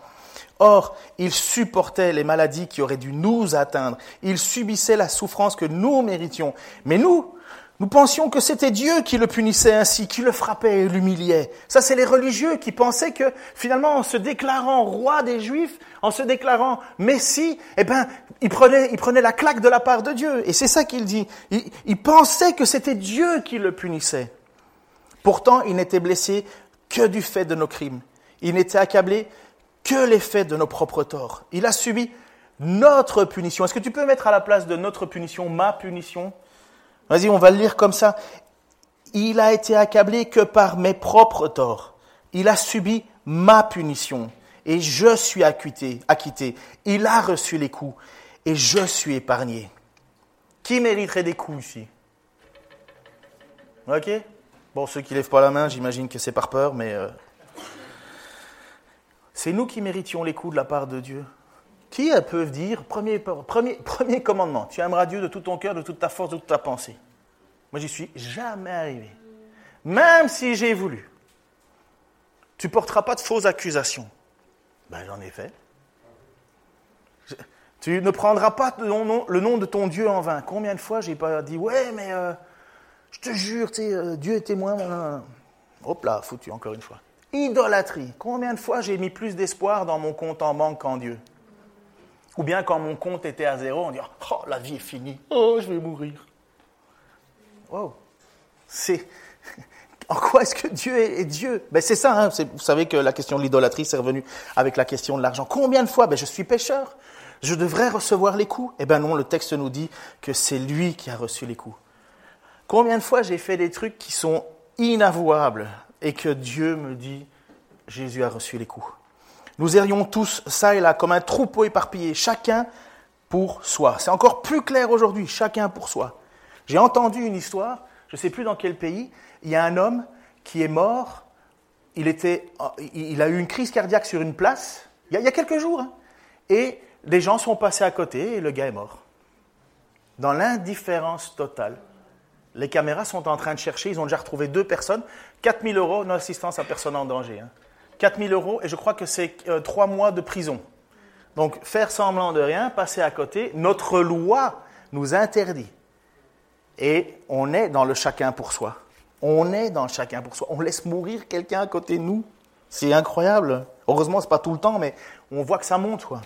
Or, il supportait les maladies qui auraient dû nous atteindre. Il subissait la souffrance que nous méritions. Mais nous, nous pensions que c'était Dieu qui le punissait ainsi, qui le frappait et l'humiliait. Ça, c'est les religieux qui pensaient que finalement, en se déclarant roi des Juifs, en se déclarant Messie, eh ben, il prenait, il prenait la claque de la part de Dieu. Et c'est ça qu'il dit. Il, il pensait que c'était Dieu qui le punissait. Pourtant, il n'était blessé que du fait de nos crimes. Il n'était accablé que les faits de nos propres torts. Il a subi notre punition. Est-ce que tu peux mettre à la place de notre punition ma punition? Vas-y, on va le lire comme ça. Il a été accablé que par mes propres torts. Il a subi ma punition et je suis acquitté, acquitté. Il a reçu les coups et je suis épargné. Qui mériterait des coups ici? Ok Bon, ceux qui lèvent pas la main, j'imagine que c'est par peur, mais euh, c'est nous qui méritions les coups de la part de Dieu. Qui peuvent dire, premier, premier, premier commandement, tu aimeras Dieu de tout ton cœur, de toute ta force, de toute ta pensée. Moi, j'y suis jamais arrivé. Même si j'ai voulu. Tu porteras pas de fausses accusations. Ben, j'en ai fait. Tu ne prendras pas le nom de ton Dieu en vain. Combien de fois j'ai pas dit, ouais, mais euh, je te jure, euh, Dieu est témoin. Hop là, foutu encore une fois. Idolâtrie. Combien de fois j'ai mis plus d'espoir dans mon compte en banque qu'en Dieu? Ou bien quand mon compte était à zéro, on dit Oh, la vie est finie. Oh, je vais mourir. Oh, c'est. En quoi est-ce que Dieu est, Dieu? Ben C'est ça, hein, vous savez que la question de l'idolâtrie, c'est revenu avec la question de l'argent. Combien de fois? Ben, Je suis pécheur, je devrais recevoir les coups? Eh bien non, le texte nous dit que c'est lui qui a reçu les coups. Combien de fois j'ai fait des trucs qui sont inavouables et que Dieu me dit Jésus a reçu les coups? Nous irions tous, ça et là, comme un troupeau éparpillé, chacun pour soi. C'est encore plus clair aujourd'hui, chacun pour soi. J'ai entendu une histoire, je ne sais plus dans quel pays, il y a un homme qui est mort, il, a eu une crise cardiaque sur une place, il y a, quelques jours, hein. et des gens sont passés à côté et le gars est mort. Dans l'indifférence totale. Les caméras sont en train de chercher, ils ont déjà retrouvé deux personnes, 4000 euros, non assistance à personne en danger. Hein. 4 000 euros et je crois que c'est euh, trois mois de prison. Donc faire semblant de rien, passer à côté, notre loi nous interdit. Et on est dans le chacun pour soi. On est dans le chacun pour soi. On laisse mourir quelqu'un à côté de nous. C'est incroyable. Heureusement, ce n'est pas tout le temps, mais on voit que ça monte. Quoi.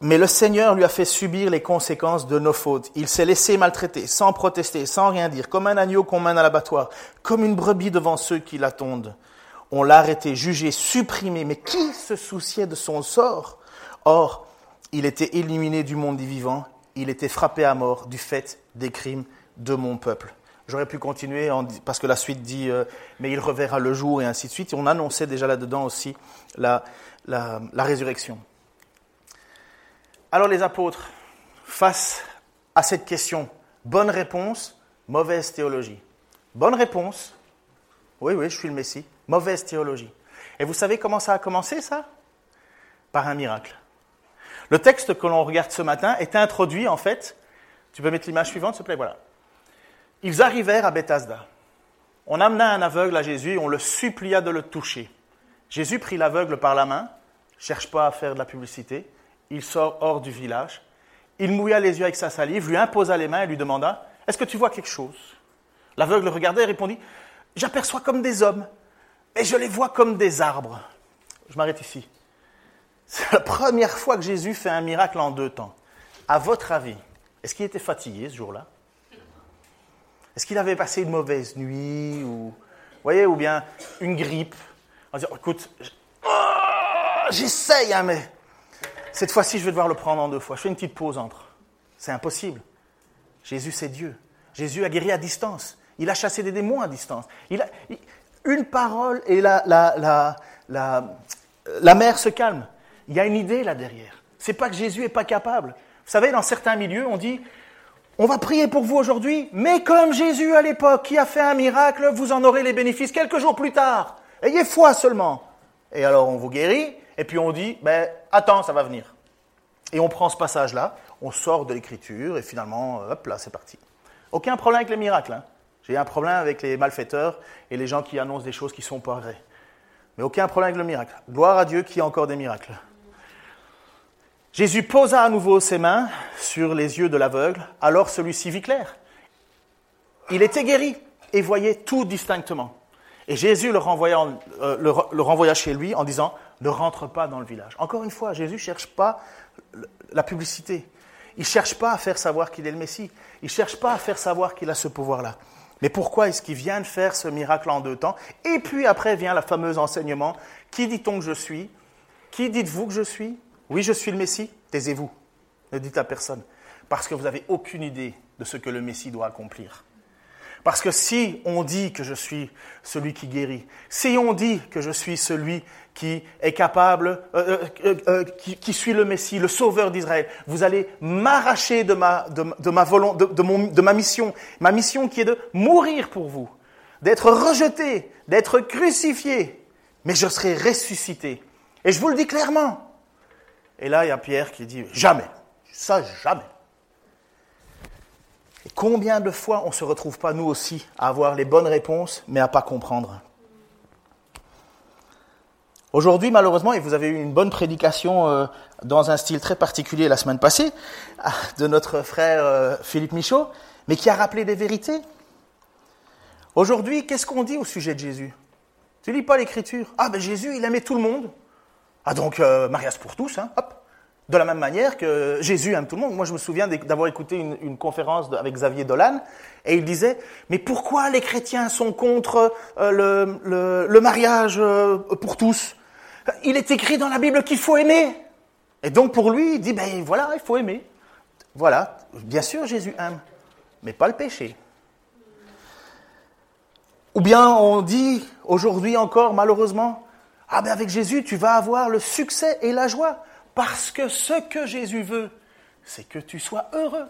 Mais le Seigneur lui a fait subir les conséquences de nos fautes. Il s'est laissé maltraiter, sans protester, sans rien dire, comme un agneau qu'on mène à l'abattoir, comme une brebis devant ceux qui l'attendent. On l'a arrêté, jugé, supprimé. Mais qui se souciait de son sort? Or, il était éliminé du monde des vivants, il était frappé à mort du fait des crimes de mon peuple. J'aurais pu continuer parce que la suite dit euh, mais il reverra le jour et ainsi de suite. on annonçait déjà là-dedans aussi la, résurrection. Alors les apôtres, face à cette question, bonne réponse, mauvaise théologie. Bonne réponse, oui, oui, je suis le Messie. Mauvaise théologie. Et vous savez comment ça a commencé, ça? Par un miracle. Le texte que l'on regarde ce matin est introduit, en fait. Tu peux mettre l'image suivante, s'il te plaît? Voilà. Ils arrivèrent à Bethesda. On amena un aveugle à Jésus et on le supplia de le toucher. Jésus prit l'aveugle par la main, cherche pas à faire de la publicité, il sort hors du village, il mouilla les yeux avec sa salive, lui imposa les mains et lui demanda Est-ce que tu vois quelque chose? L'aveugle regardait et répondit J'aperçois comme des hommes, mais je les vois comme des arbres. Je m'arrête ici. C'est la première fois que Jésus fait un miracle en deux temps. À votre avis, est-ce qu'il était fatigué ce jour-là? Est-ce qu'il avait passé une mauvaise nuit ou, voyez, ou bien une grippe? En disant, écoute, oh, j'essaye, hein, mais cette fois-ci, je vais devoir le prendre en deux fois. Je fais une petite pause entre. C'est impossible. Jésus, c'est Dieu. Jésus a guéri à distance. Il a chassé des démons à distance. Il a, une parole et la, la, la, mer se calme. Il y a une idée là derrière. C'est pas que Jésus n'est pas capable. Vous savez, dans certains milieux, on dit on va prier pour vous aujourd'hui, mais comme Jésus à l'époque qui a fait un miracle, vous en aurez les bénéfices quelques jours plus tard. Ayez foi seulement. Et alors on vous guérit, et puis on dit ben, attends, ça va venir. Et on prend ce passage-là, on sort de l'écriture, et finalement, hop là, c'est parti. Aucun problème avec les miracles. Hein. J'ai un problème avec les malfaiteurs et les gens qui annoncent des choses qui sont pas vraies. Mais aucun problème avec le miracle. Gloire à Dieu qui a encore des miracles. Jésus posa à nouveau ses mains sur les yeux de l'aveugle, alors celui-ci vit clair. Il était guéri et voyait tout distinctement. Et Jésus le renvoya, euh, le renvoya, chez lui en disant, ne rentre pas dans le village. Encore une fois, Jésus ne cherche pas la publicité. Il ne cherche pas à faire savoir qu'il est le Messie. Il ne cherche pas à faire savoir qu'il a ce pouvoir-là. Mais pourquoi est-ce qu'il vient de faire ce miracle en deux temps Et puis après vient le fameux enseignement. Qui dit-on que je suis? Qui dites-vous que je suis? Oui, je suis le Messie. Taisez-vous. Ne dites à personne. Parce que vous n'avez aucune idée de ce que le Messie doit accomplir. Parce que si on dit que je suis celui qui guérit, si on dit que je suis celui qui est capable, euh, euh, euh, qui, suit le Messie, le Sauveur d'Israël, vous allez m'arracher de ma, de, ma de ma mission, ma mission qui est de mourir pour vous, d'être rejeté, d'être crucifié, mais je serai ressuscité. Et je vous le dis clairement. Et là, il y a Pierre qui dit, jamais, ça jamais. Combien de fois on ne se retrouve pas, nous aussi, à avoir les bonnes réponses, mais à pas comprendre? Aujourd'hui, malheureusement, et vous avez eu une bonne prédication euh, dans un style très particulier la semaine passée, de notre frère euh, Philippe Michaud, mais qui a rappelé des vérités. Aujourd'hui, qu'est-ce qu'on dit au sujet de Jésus? Tu lis pas l'Écriture? Ah ben Jésus, il aimait tout le monde. Ah donc, euh, mariage pour tous, hein, hop. De la même manière que Jésus aime tout le monde. Moi, je me souviens d'avoir écouté une, conférence avec Xavier Dolan, et il disait, mais pourquoi les chrétiens sont contre euh, le, mariage euh, pour tous? Il est écrit dans la Bible qu'il faut aimer. Et donc pour lui, il dit, ben voilà, il faut aimer. Voilà, bien sûr, Jésus aime, mais pas le péché. Ou bien on dit aujourd'hui encore, malheureusement, ah ben avec Jésus, tu vas avoir le succès et la joie. Parce que ce que Jésus veut, c'est que tu sois heureux.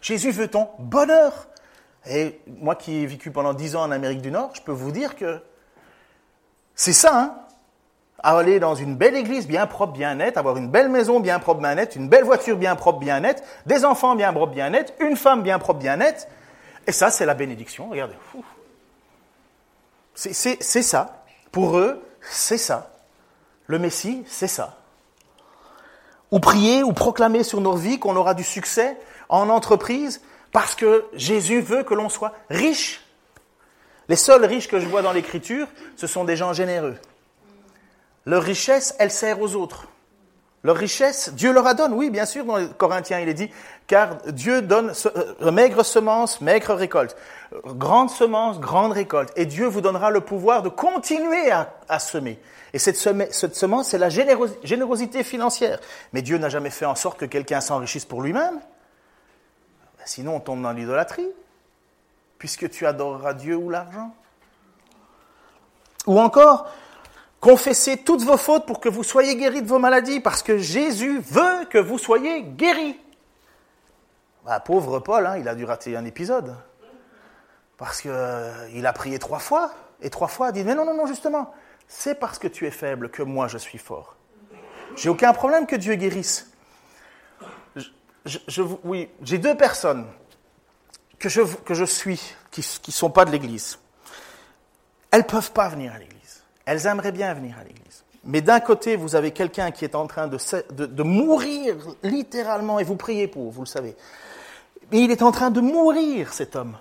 Jésus veut ton bonheur. Et moi qui ai vécu pendant dix ans en Amérique du Nord, je peux vous dire que c'est ça, hein aller dans une belle église bien propre, bien nette, avoir une belle maison bien propre, bien nette, une belle voiture bien propre, bien nette, des enfants bien propres, bien nets, une femme bien propre, bien nette. Et ça, c'est la bénédiction. Regardez. C'est ça. Pour eux, c'est ça. Le Messie, c'est ça ou prier ou proclamer sur nos vies qu'on aura du succès en entreprise parce que Jésus veut que l'on soit riche. Les seuls riches que je vois dans l'Écriture, ce sont des gens généreux. Leur richesse, elle sert aux autres. Leur richesse, Dieu leur a donné. Oui, bien sûr, dans les Corinthiens, il est dit, car Dieu donne euh, maigre semence, maigre récolte. Grande semence, grande récolte. Et Dieu vous donnera le pouvoir de continuer à, semer. Et cette, cette semence, c'est la générosité financière. Mais Dieu n'a jamais fait en sorte que quelqu'un s'enrichisse pour lui-même. Ben, sinon, on tombe dans l'idolâtrie. Puisque tu adoreras Dieu ou l'argent. Ou encore, confessez toutes vos fautes pour que vous soyez guéris de vos maladies, parce que Jésus veut que vous soyez guéris. Bah, pauvre Paul, hein, il a dû rater un épisode. Parce qu'il euh, a prié trois fois, et trois fois, il a dit, mais non, non, non, justement, c'est parce que tu es faible que moi je suis fort. J'ai aucun problème que Dieu guérisse. Oui, j'ai deux personnes que je, que je suis, qui ne sont pas de l'Église. Elles ne peuvent pas venir à l'Église. Elles aimeraient bien venir à l'Église. Mais d'un côté, vous avez quelqu'un qui est en train de, de, mourir littéralement, et vous priez pour, vous le savez. Mais il est en train de mourir, cet homme.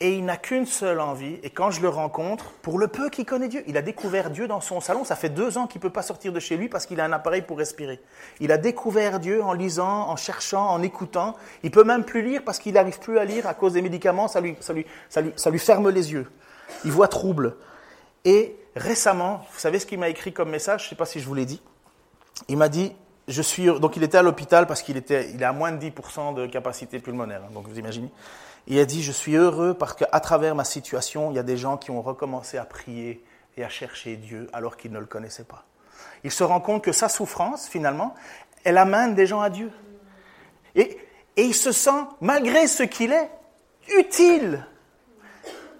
Et il n'a qu'une seule envie, et quand je le rencontre, pour le peu qu'il connaît Dieu, il a découvert Dieu dans son salon, ça fait deux ans qu'il ne peut pas sortir de chez lui parce qu'il a un appareil pour respirer. Il a découvert Dieu en lisant, en cherchant, en écoutant. Il peut même plus lire parce qu'il n'arrive plus à lire à cause des médicaments, ça lui, ça lui, ça lui, ça lui ferme les yeux. Il voit trouble. Et récemment, vous savez ce qu'il m'a écrit comme message, je ne sais pas si je vous l'ai dit. Il m'a dit, je suis, donc il était à l'hôpital parce qu'il était, il a moins de 10% de capacité pulmonaire, hein, donc vous imaginez. Il a dit, je suis heureux parce qu'à travers ma situation, il y a des gens qui ont recommencé à prier et à chercher Dieu alors qu'ils ne le connaissaient pas. Il se rend compte que sa souffrance, finalement, elle amène des gens à Dieu. Et, et il se sent, malgré ce qu'il est, utile.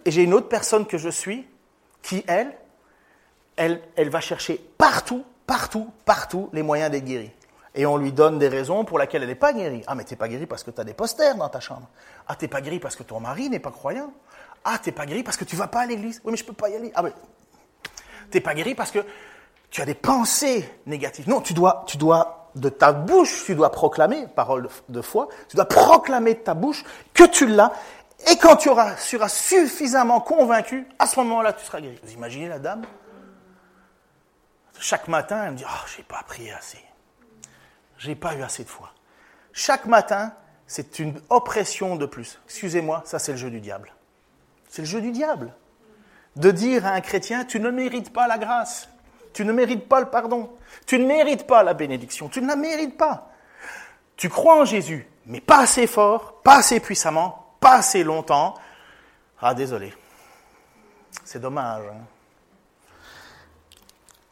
Et j'ai une autre personne que je suis qui, elle, elle, elle va chercher partout partout, partout les moyens d'être guérie. Et on lui donne des raisons pour lesquelles elle n'est pas guérie. Ah, mais t'es pas guérie parce que tu as des posters dans ta chambre. Ah, t'es pas guérie parce que ton mari n'est pas croyant. Ah, t'es pas guérie parce que tu vas pas à l'église. Oui, mais je peux pas y aller. Ah, mais t'es pas guérie parce que tu as des pensées négatives. Non, tu dois, tu dois, de ta bouche, tu dois proclamer, parole de, foi, tu dois proclamer de ta bouche que tu l'as. Et quand tu auras, seras suffisamment convaincu, à ce moment-là, tu seras guéri. Vous imaginez la dame? Chaque matin, elle me dit Oh, j'ai pas prié assez. J'ai pas eu assez de foi. Chaque matin, c'est une oppression de plus. Excusez-moi, ça c'est le jeu du diable. C'est le jeu du diable. De dire à un chrétien Tu ne mérites pas la grâce. Tu ne mérites pas le pardon. Tu ne mérites pas la bénédiction. Tu ne la mérites pas. Tu crois en Jésus, mais pas assez fort, pas assez puissamment, pas assez longtemps. Ah, désolé. C'est dommage. Hein.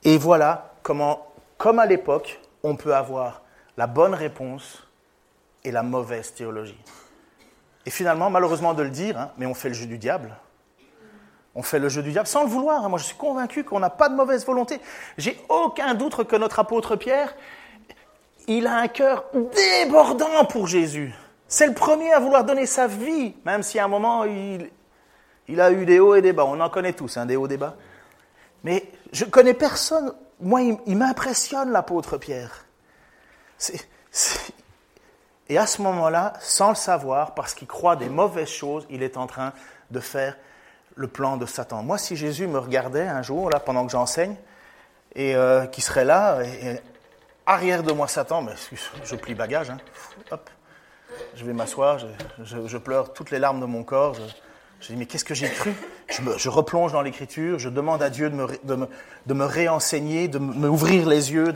Et voilà comment, comme à l'époque, on peut avoir la bonne réponse et la mauvaise théologie. Et finalement, malheureusement de le dire, hein, mais on fait le jeu du diable. On fait le jeu du diable sans le vouloir. Hein. Moi, je suis convaincu qu'on n'a pas de mauvaise volonté. J'ai aucun doute que notre apôtre Pierre, il a un cœur débordant pour Jésus. C'est le premier à vouloir donner sa vie, même si à un moment, il, a eu des hauts et des bas. On en connaît tous, hein, des hauts et des bas. Mais je ne connais personne. Moi, il, m'impressionne l'apôtre Pierre. Et à ce moment-là, sans le savoir, parce qu'il croit des mauvaises choses, il est en train de faire le plan de Satan. Moi, si Jésus me regardait un jour, là, pendant que j'enseigne, et euh, qui serait là, arrière de moi Satan, mais je plie bagage, hein, je vais m'asseoir, je, pleure toutes les larmes de mon corps. Je dis, mais qu'est-ce que j'ai cru? Je, replonge dans l'écriture, je demande à Dieu de me, de me, réenseigner, de m'ouvrir les yeux.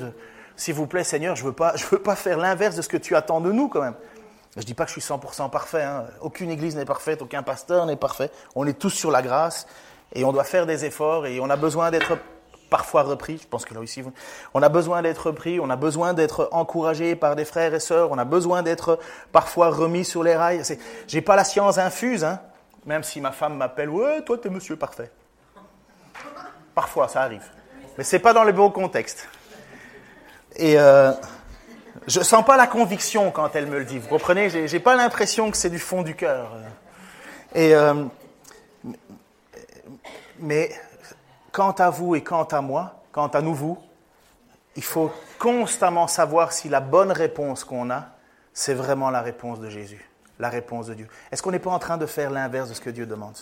S'il vous plaît, Seigneur, je ne veux, pas, veux pas faire l'inverse de ce que tu attends de nous quand même. Je ne dis pas que je suis 100% parfait. Hein. Aucune église n'est parfaite, aucun pasteur n'est parfait. On est tous sur la grâce et on doit faire des efforts et on a besoin d'être parfois repris. Je pense que là aussi, on a besoin d'être repris, on a besoin d'être encouragé par des frères et sœurs, on a besoin d'être parfois remis sur les rails. J'ai pas la science infuse, hein. Même si ma femme m'appelle, ouais, toi, t'es monsieur parfait. Parfois, ça arrive. Mais c'est pas dans le bon contexte. Et euh, je sens pas la conviction quand elle me le dit. Vous comprenez? J'ai pas l'impression que c'est du fond du cœur. Euh, mais quant à vous et quant à moi, quant à nous vous, il faut constamment savoir si la bonne réponse qu'on a, c'est vraiment la réponse de Jésus la réponse de Dieu. Est-ce qu'on n'est pas en train de faire l'inverse de ce que Dieu demande?